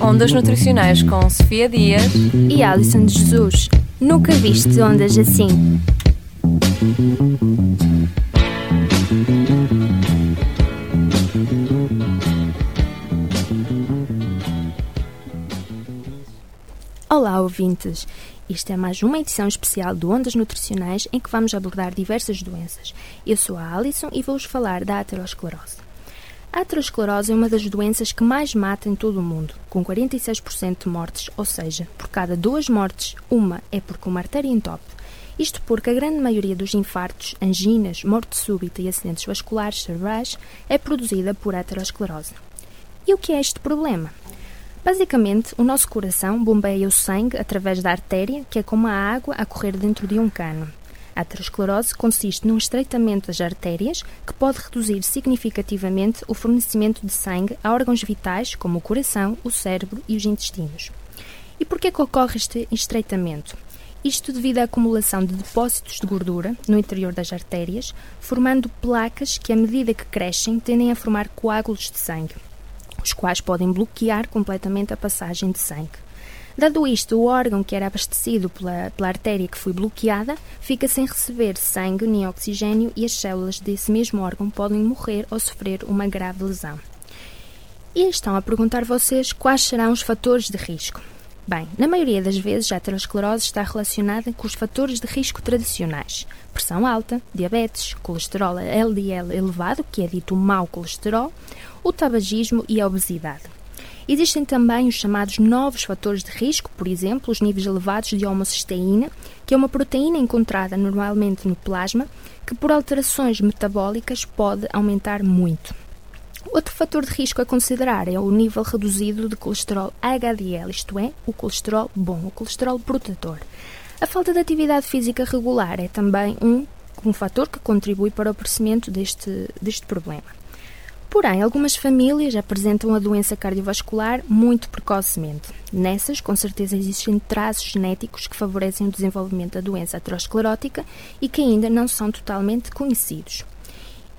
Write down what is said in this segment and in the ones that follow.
Ondas Nutricionais com Sofia Dias e Alison de Jesus. Nunca viste ondas assim. Olá, ouvintes! Isto é mais uma edição especial do Ondas Nutricionais em que vamos abordar diversas doenças. Eu sou a Alison e vou-vos falar da aterosclerose. A aterosclerose é uma das doenças que mais mata em todo o mundo, com 46% de mortes, ou seja, por cada duas mortes, uma é porque uma artéria entope. Isto porque a grande maioria dos infartos, anginas, morte súbita e acidentes vasculares cerebrais é produzida por aterosclerose. E o que é este problema? Basicamente, o nosso coração bombeia o sangue através da artéria, que é como a água a correr dentro de um cano. A aterosclerose consiste num estreitamento das artérias que pode reduzir significativamente o fornecimento de sangue a órgãos vitais como o coração, o cérebro e os intestinos. E por que ocorre este estreitamento? Isto devido à acumulação de depósitos de gordura no interior das artérias, formando placas que, à medida que crescem, tendem a formar coágulos de sangue, os quais podem bloquear completamente a passagem de sangue. Dado isto, o órgão que era abastecido pela, pela artéria que foi bloqueada fica sem receber sangue nem oxigênio e as células desse mesmo órgão podem morrer ou sofrer uma grave lesão. E estão a perguntar vocês quais serão os fatores de risco. Bem, na maioria das vezes a aterosclerose está relacionada com os fatores de risco tradicionais: pressão alta, diabetes, colesterol LDL elevado, que é dito mau colesterol, o tabagismo e a obesidade. Existem também os chamados novos fatores de risco, por exemplo, os níveis elevados de homocisteína, que é uma proteína encontrada normalmente no plasma, que por alterações metabólicas pode aumentar muito. Outro fator de risco a considerar é o nível reduzido de colesterol HDL, isto é, o colesterol bom, o colesterol protetor. A falta de atividade física regular é também um, um fator que contribui para o aparecimento deste, deste problema. Porém, algumas famílias apresentam a doença cardiovascular muito precocemente. Nessas, com certeza, existem traços genéticos que favorecem o desenvolvimento da doença aterosclerótica e que ainda não são totalmente conhecidos.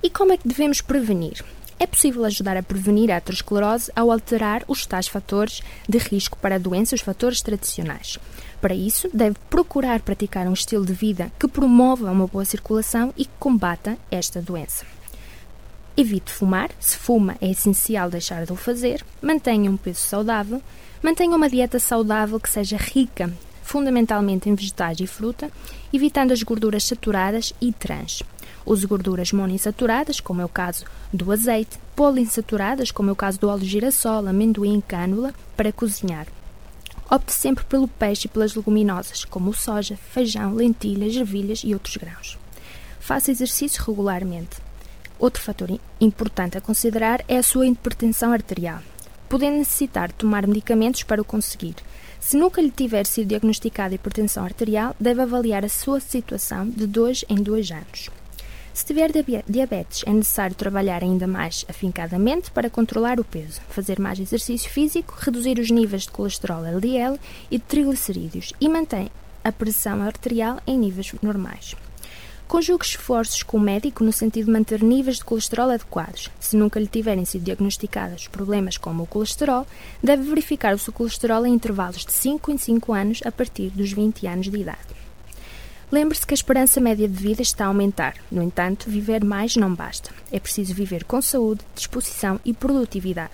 E como é que devemos prevenir? É possível ajudar a prevenir a aterosclerose ao alterar os tais fatores de risco para a doença, os fatores tradicionais. Para isso, deve procurar praticar um estilo de vida que promova uma boa circulação e que combata esta doença. Evite fumar, se fuma é essencial deixar de o fazer, mantenha um peso saudável, mantenha uma dieta saudável que seja rica, fundamentalmente em vegetais e fruta, evitando as gorduras saturadas e trans. Use gorduras monoinsaturadas, como é o caso do azeite, poliinsaturadas, como é o caso do óleo de girassol, amendoim, cânula, para cozinhar. Opte sempre pelo peixe e pelas leguminosas, como soja, feijão, lentilhas, ervilhas e outros grãos. Faça exercício regularmente. Outro fator importante a considerar é a sua hipertensão arterial. Podendo necessitar tomar medicamentos para o conseguir. Se nunca lhe tiver sido diagnosticada hipertensão arterial, deve avaliar a sua situação de dois em dois anos. Se tiver diabetes, é necessário trabalhar ainda mais afincadamente para controlar o peso, fazer mais exercício físico, reduzir os níveis de colesterol LDL e de triglicerídeos e manter a pressão arterial em níveis normais. Conjugue esforços com o médico no sentido de manter níveis de colesterol adequados. Se nunca lhe tiverem sido diagnosticados problemas como o colesterol, deve verificar o seu colesterol em intervalos de 5 em 5 anos a partir dos 20 anos de idade. Lembre-se que a esperança média de vida está a aumentar. No entanto, viver mais não basta. É preciso viver com saúde, disposição e produtividade.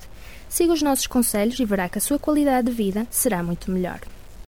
Siga os nossos conselhos e verá que a sua qualidade de vida será muito melhor.